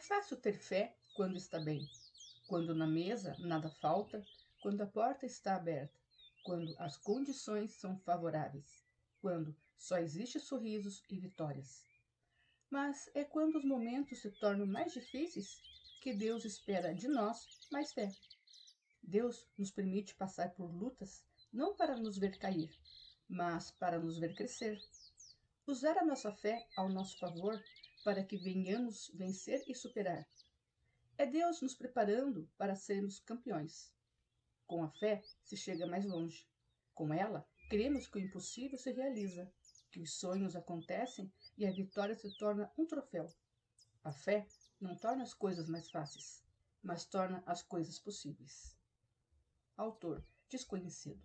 fácil ter fé quando está bem, quando na mesa nada falta, quando a porta está aberta, quando as condições são favoráveis, quando só existe sorrisos e vitórias. Mas é quando os momentos se tornam mais difíceis que Deus espera de nós mais fé. Deus nos permite passar por lutas não para nos ver cair, mas para nos ver crescer. Usar a nossa fé ao nosso favor para que venhamos vencer e superar. É Deus nos preparando para sermos campeões. Com a fé se chega mais longe. Com ela, cremos que o impossível se realiza, que os sonhos acontecem e a vitória se torna um troféu. A fé não torna as coisas mais fáceis, mas torna as coisas possíveis. Autor desconhecido.